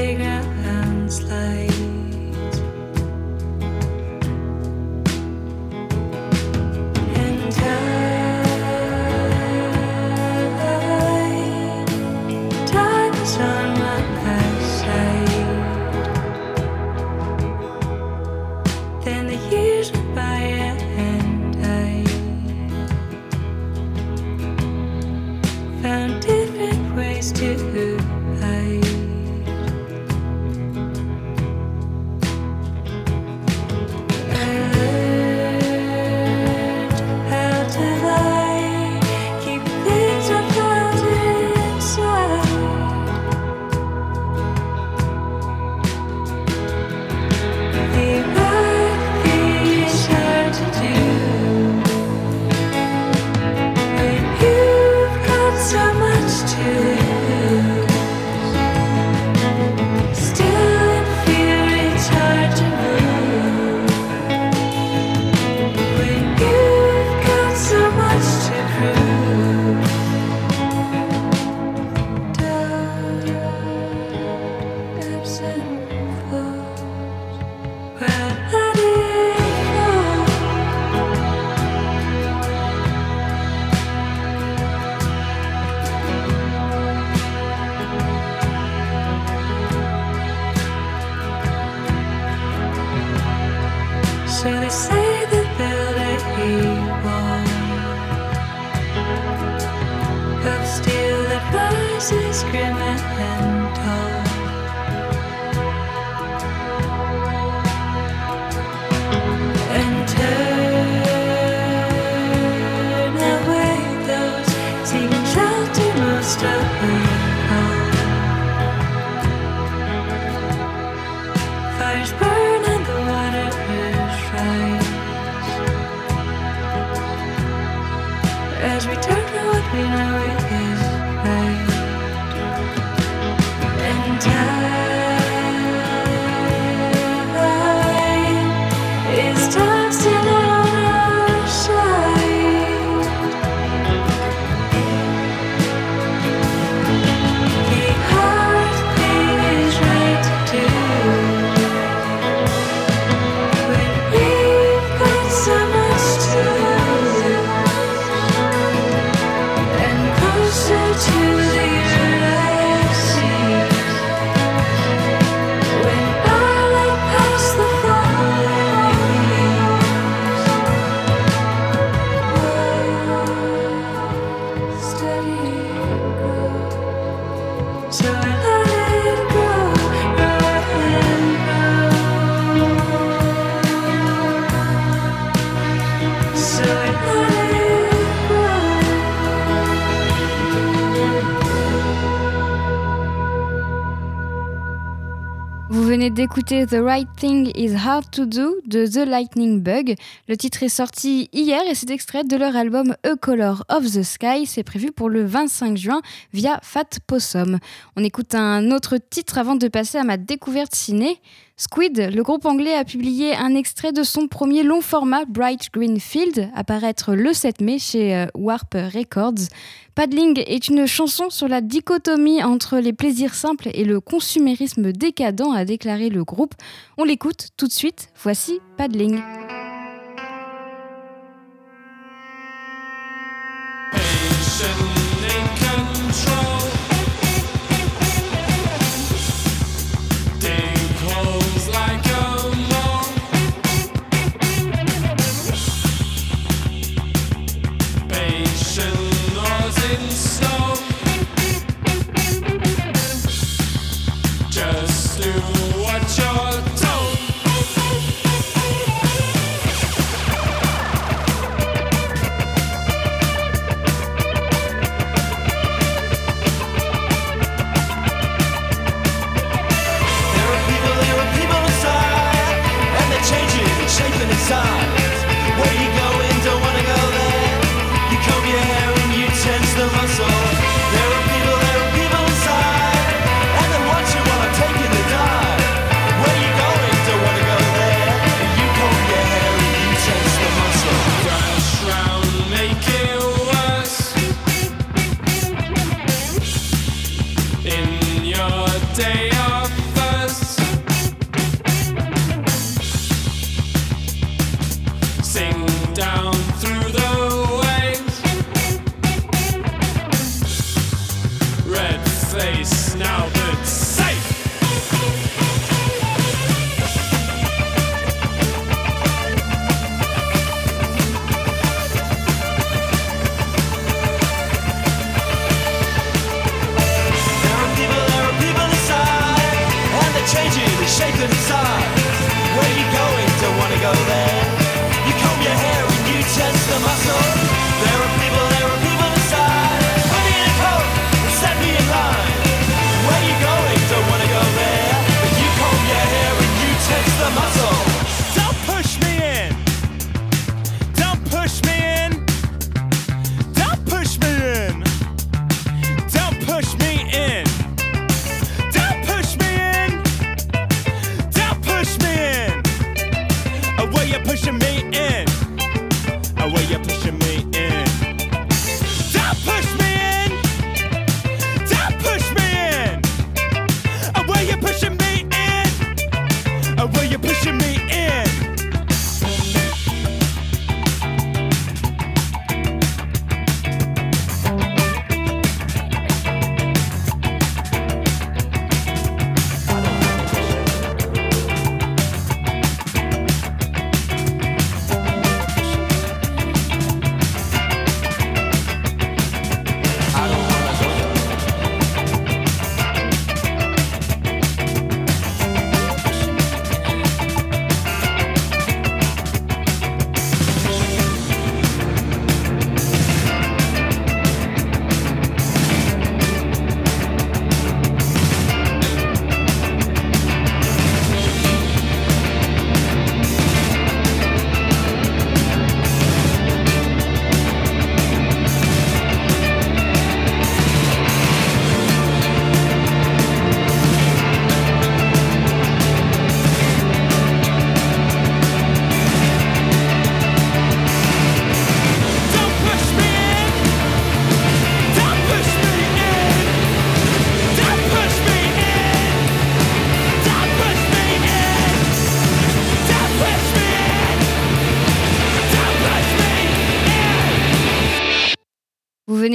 d'écouter The Right Thing is Hard to Do de The Lightning Bug. Le titre est sorti hier et c'est extrait de leur album A Color of the Sky. C'est prévu pour le 25 juin via Fat Possum. On écoute un autre titre avant de passer à ma découverte ciné. Squid, le groupe anglais a publié un extrait de son premier long format Bright Green Field, à paraître le 7 mai chez euh, Warp Records. Paddling est une chanson sur la dichotomie entre les plaisirs simples et le consumérisme décadent, a déclaré le groupe. On l'écoute tout de suite. Voici Paddling.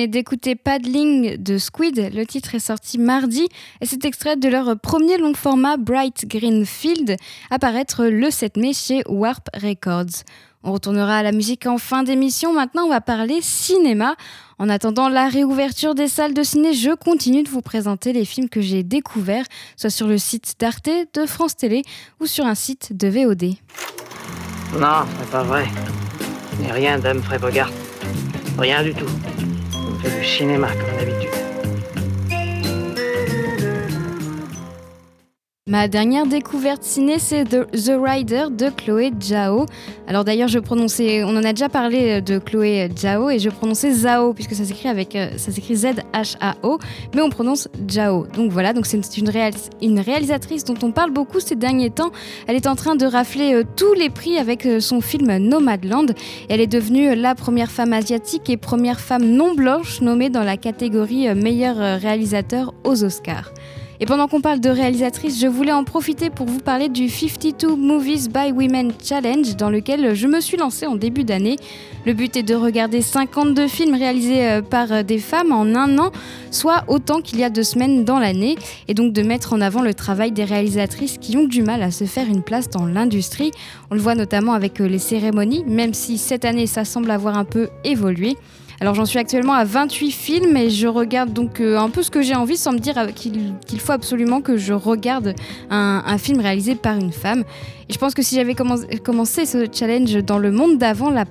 D'écouter Paddling de Squid, le titre est sorti mardi et c'est extrait de leur premier long format Bright Green Field, apparaître le 7 mai chez Warp Records. On retournera à la musique en fin d'émission, maintenant on va parler cinéma. En attendant la réouverture des salles de ciné, je continue de vous présenter les films que j'ai découverts, soit sur le site d'Arte, de France Télé ou sur un site de VOD. Non, c'est pas vrai. N'ai rien d'Humphrey Bogart. Rien du tout. Du cinéma comme d'habitude. Ma dernière découverte ciné, c'est The, Rider de Chloé Zhao. Alors d'ailleurs, je prononçais, on en a déjà parlé de Chloé Zhao et je prononçais Zhao puisque ça s'écrit avec, euh, ça s'écrit Z-H-A-O, mais on prononce Zhao. Donc voilà, donc c'est une, une réalisatrice dont on parle beaucoup ces derniers temps. Elle est en train de rafler euh, tous les prix avec euh, son film Nomadland. Elle est devenue la première femme asiatique et première femme non blanche nommée dans la catégorie euh, meilleur euh, réalisateur aux Oscars. Et pendant qu'on parle de réalisatrice, je voulais en profiter pour vous parler du 52 Movies by Women Challenge dans lequel je me suis lancée en début d'année. Le but est de regarder 52 films réalisés euh, par euh, des femmes en un an, soit autant qu'il y a deux semaines dans l'année, et donc de mettre en avant le travail des réalisatrices qui ont du mal à se faire une place dans l'industrie. On le voit notamment avec euh, les cérémonies, même si cette année ça semble avoir un peu évolué. Alors j'en suis actuellement à 28 films et je regarde donc euh, un peu ce que j'ai envie sans me dire euh, qu'il faut absolument que je regarde un, film réalisé par une femme. Et je pense que si j'avais commen- commencé ce challenge dans le monde d'avant la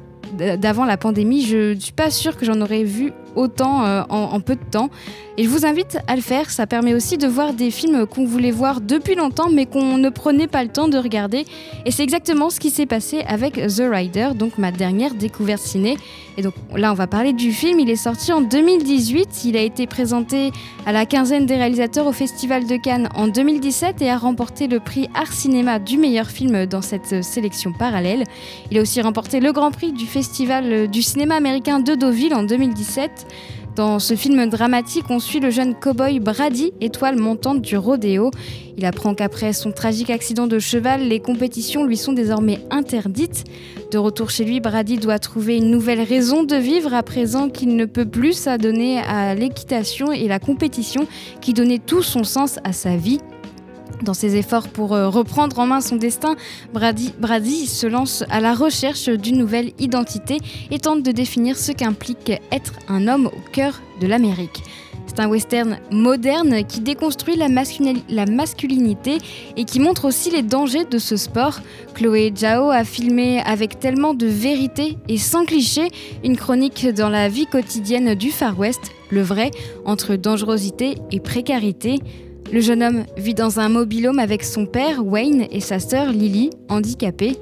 d'avant la pandémie, je ne suis pas sûre que j'en aurais vu autant euh, en, en peu de temps. Et je vous invite à le faire, ça permet aussi de voir des films qu'on voulait voir depuis longtemps mais qu'on ne prenait pas le temps de regarder. Et c'est exactement ce qui s'est passé avec The Rider, donc ma dernière découverte ciné. Et donc là, on va parler du film. Il est sorti en 2018. Il a été présenté à la quinzaine des réalisateurs au Festival de Cannes en 2017 et a remporté le prix Art Cinéma du meilleur film dans cette sélection parallèle. Il a aussi remporté le Grand Prix du Festival du cinéma américain de Deauville en 2017. Dans ce film dramatique, on suit le jeune cow-boy Brady, étoile montante du rodéo. Il apprend qu'après son tragique accident de cheval, les compétitions lui sont désormais interdites. De retour chez lui, Brady doit trouver une nouvelle raison de vivre à présent qu'il ne peut plus s'adonner à l'équitation et la compétition qui donnait tout son sens à sa vie. Dans ses efforts pour euh, reprendre en main son destin, Brady, se lance à la recherche d'une nouvelle identité et tente de définir ce qu'implique être un homme au cœur de l'Amérique. C'est un western moderne qui déconstruit la masculinité et qui montre aussi les dangers de ce sport. Chloé Zhao a filmé avec tellement de vérité et sans cliché une chronique dans la vie quotidienne du Far West, le vrai, entre dangerosité et précarité. Le jeune homme vit dans un mobilhome avec son père, Wayne, et sa sœur, Lily, handicapée.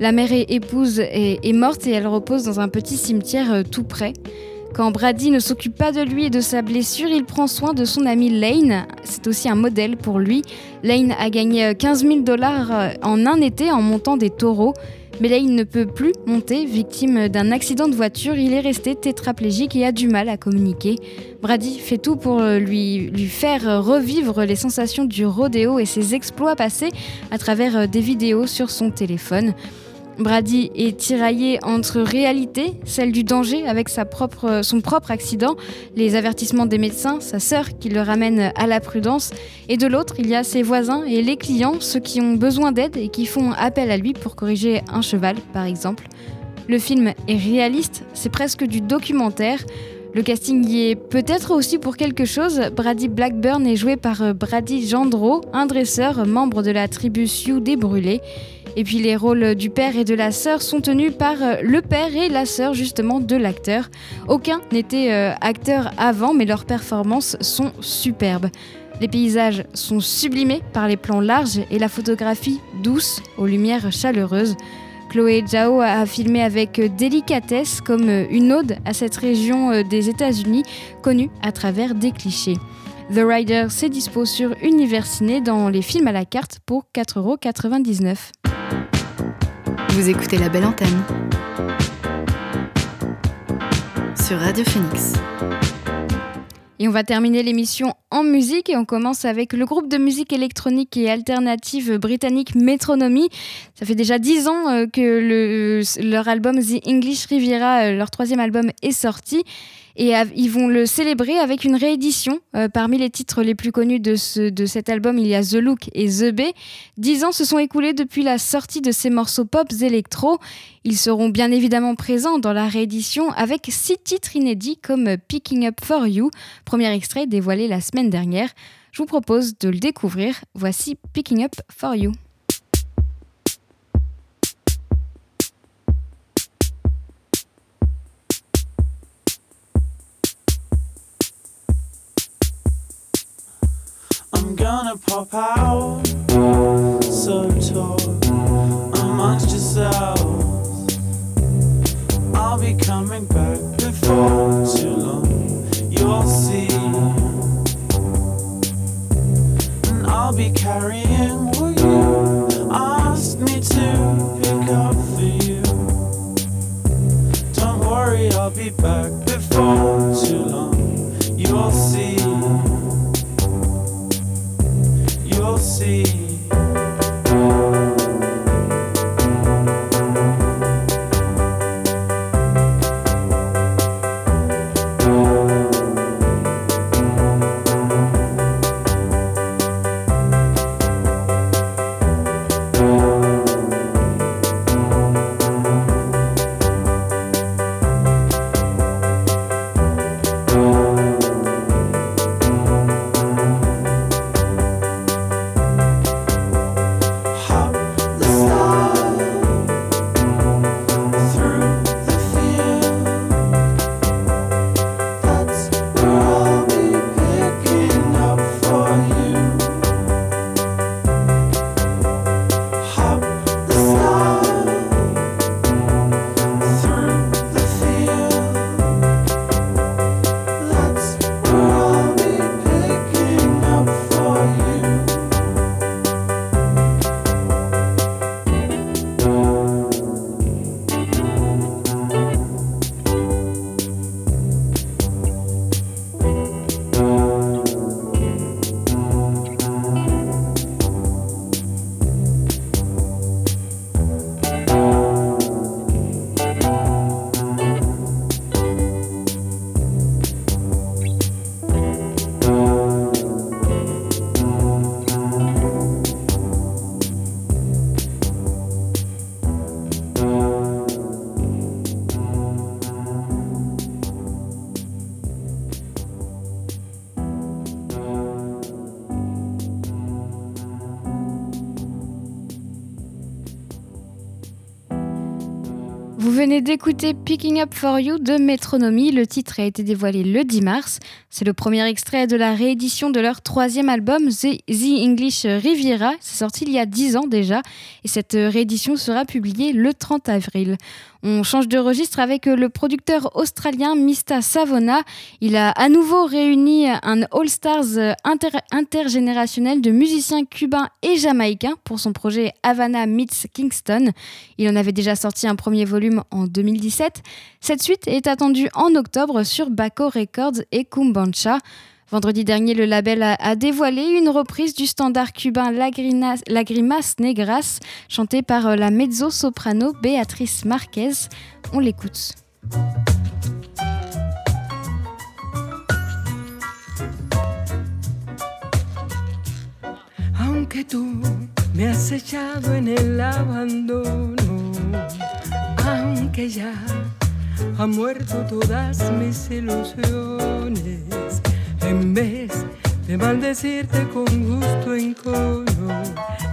La mère et épouse est, est morte et elle repose dans un petit cimetière euh, tout près. Quand Brady ne s'occupe pas de lui et de sa blessure, il prend soin de son ami Lane. C'est aussi un modèle pour lui. Lane a gagné euh, 15 000 dollars euh, en un été en montant des taureaux. Mais ne peut plus monter, victime d'un accident de voiture. Il est resté tétraplégique et a du mal à communiquer. Brady fait tout pour euh, lui, lui faire revivre les sensations du rodéo et ses exploits passés à travers euh, des vidéos sur son téléphone. Brady est tiraillé entre réalité, celle du danger avec sa son propre accident, les avertissements des médecins, sa sœur qui le ramène à la prudence, et de l'autre, il y a ses voisins et les clients, ceux qui ont besoin d'aide et qui font appel à lui pour corriger un cheval, par exemple. Le film est réaliste, c'est presque du documentaire. Le casting y est peut-être aussi pour quelque chose. Brady Blackburn est joué par euh, Brady Gendreau, un dresseur, membre de la tribu Sioux des Brûlés. Et puis les rôles du père et de la sœur sont tenus par euh, le père et la sœur justement de l'acteur. Aucun n'était euh, acteur avant, mais leurs performances sont superbes. Les paysages sont sublimés par les plans larges et la photographie douce aux lumières chaleureuses. Chloé Zhao a filmé avec délicatesse comme une ode à cette région euh, des États-Unis connue à travers des clichés. The Rider, c'est dispo sur Univers Ciné dans les films à la carte pour 4,99€. Vous écoutez la belle antenne sur Radio Phoenix. Et on va terminer l'émission en musique et on commence avec le groupe de musique électronique et alternative britannique Metronomy. Ça fait déjà dix ans euh, que le, leur album The English Riviera, euh, leur troisième album, est sorti. Et ils vont le célébrer avec une réédition. Euh, parmi les titres les plus connus de, de cet album, il y a The Look et The Bay. Dix ans se sont écoulés depuis la sortie de ces morceaux pop électro. Ils seront bien évidemment présents dans la réédition avec six titres inédits comme Picking Up For You, premier extrait dévoilé la semaine dernière. Je vous propose de le découvrir. Voici Picking Up For You. I'm gonna pop out, so talk amongst yourselves. I'll be coming back before too long, you'll see. I'll be carrying what you asked me to pick up for you. Don't worry, I'll be back before too long, you'll see you'll see. Venez d'écouter Picking Up For You de Metronomy. Le titre a été dévoilé le 10 mars. C'est le premier extrait de la réédition de leur troisième album, The, English Riviera. C'est sorti il y a 10 ans déjà. Et cette réédition sera publiée le 30 avril. On change de registre avec le producteur australien Mista Savona. Il a à nouveau réuni un All-Stars inter- intergénérationnel de musiciens cubains et jamaïcains pour son projet Havana Meets Kingston. Il en avait déjà sorti un premier volume en 2017. Cette suite est attendue en octobre sur Baco Records et Vendredi dernier, le label a, dévoilé une reprise du standard cubain Lagrimas Negras, chanté par euh, la mezzo-soprano Béatrice Marquez. On l'écoute. Ha muerto todas mis ilusiones, en vez de maldecirte con gusto en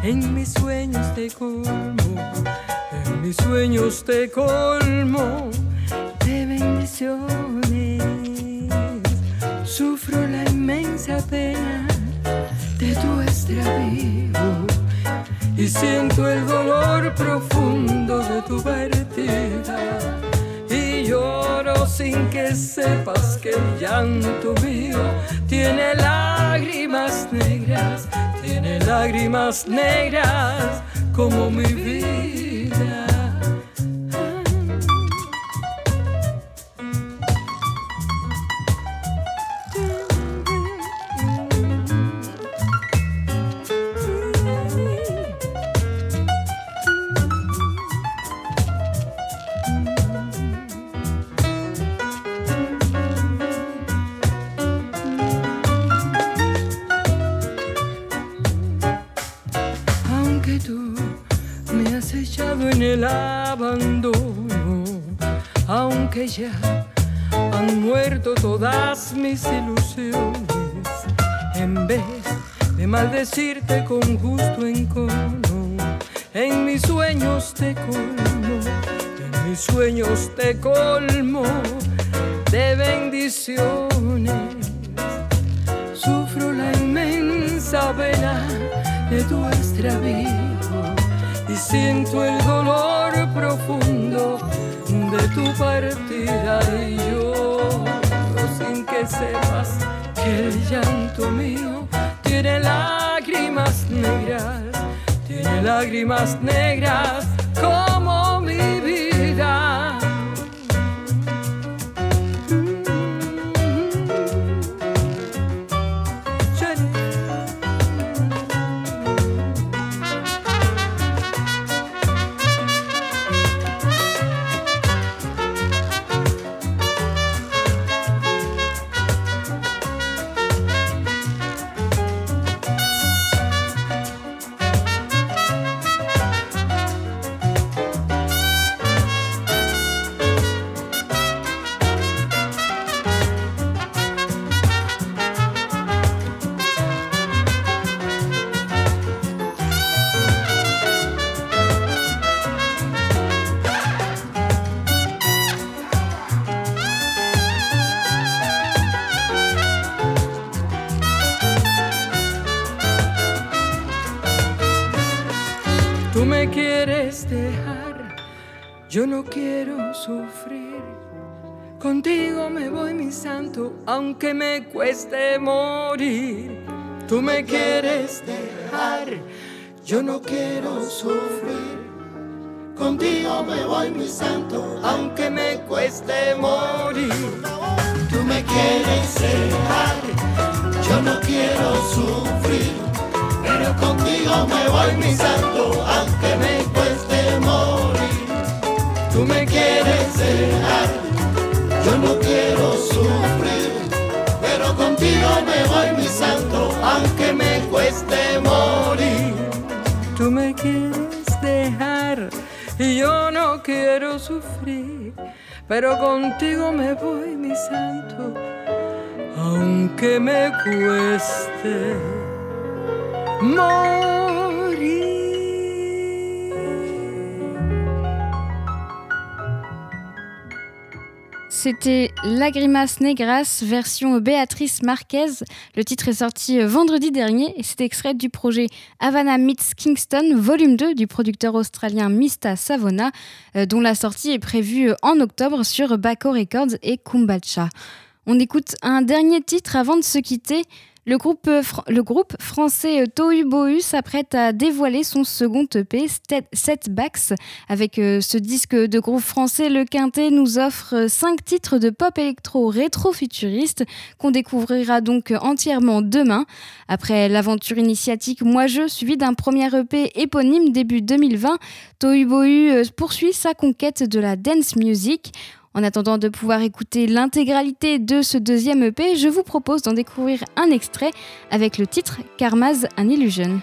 en mis sueños te colmo, en mis sueños te colmo de bendiciones. Sufro la inmensa pena de tu extravío y siento el dolor profundo de tu partida lloro sin que sepas que el llanto mío tiene lágrimas negras, tiene lágrimas negras como mi vida. El abandono, aunque ya han muerto todas mis ilusiones. En vez de maldecirte con gusto encono, en mis sueños te colmo, en mis sueños te colmo de bendiciones. Sufro la inmensa pena de tu extravío siento el dolor profundo de tu partida y yo sin que sepas que el llanto mío tiene lágrimas negras, tiene lágrimas negras como aunque me cueste morir. Tú me quieres dejar, yo no quiero sufrir. Contigo me voy, mi santo, aunque me cueste morir. Tú me quieres dejar, yo no quiero sufrir. Pero contigo me voy, mi santo, aunque me cueste morir. Tú me quieres dejar, yo no quiero sufrir. Contigo me voy, mi santo, aunque me cueste morir. Tú me quieres dejar y yo no quiero sufrir. Pero contigo me voy, mi santo, aunque me cueste C'était La Grimace Negras, version Béatrice Marquez. Le titre est sorti vendredi dernier et c'est extrait du projet Havana Meets Kingston, volume 2 du producteur australien Mista Savona, euh, dont la sortie est prévue en octobre sur Baco Records et Kumbacha. On écoute un dernier titre avant de se quitter. Le groupe, euh, le groupe français euh, Tohu Bohu s'apprête à dévoiler son second EP, Setbacks. Avec euh, ce disque de groupe français, le Quintet nous offre cinq titres de pop électro rétro-futuriste qu'on découvrira donc entièrement demain. Après l'aventure initiatique Moi Je, suivie d'un premier EP éponyme début 2020, Tohu Bohu poursuit sa conquête de la dance music. En attendant de pouvoir écouter l'intégralité de ce deuxième EP, je vous propose d'en découvrir un extrait avec le titre Karma's an Illusion.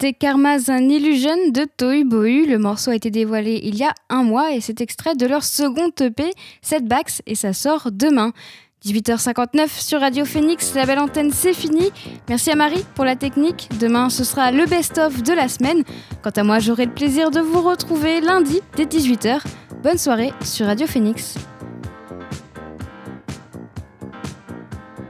C'était Karma's an Illusion de Tohu. Le morceau a été dévoilé il y a un mois et c'est extrait de leur second EP, Setbacks, et ça sort demain. 18h59 sur Radio Phoenix, la belle antenne c'est fini. Merci à Marie pour la technique. Demain ce sera le best-of de la semaine. Quant à moi j'aurai le plaisir de vous retrouver lundi dès 18h. Bonne soirée sur Radio Phoenix.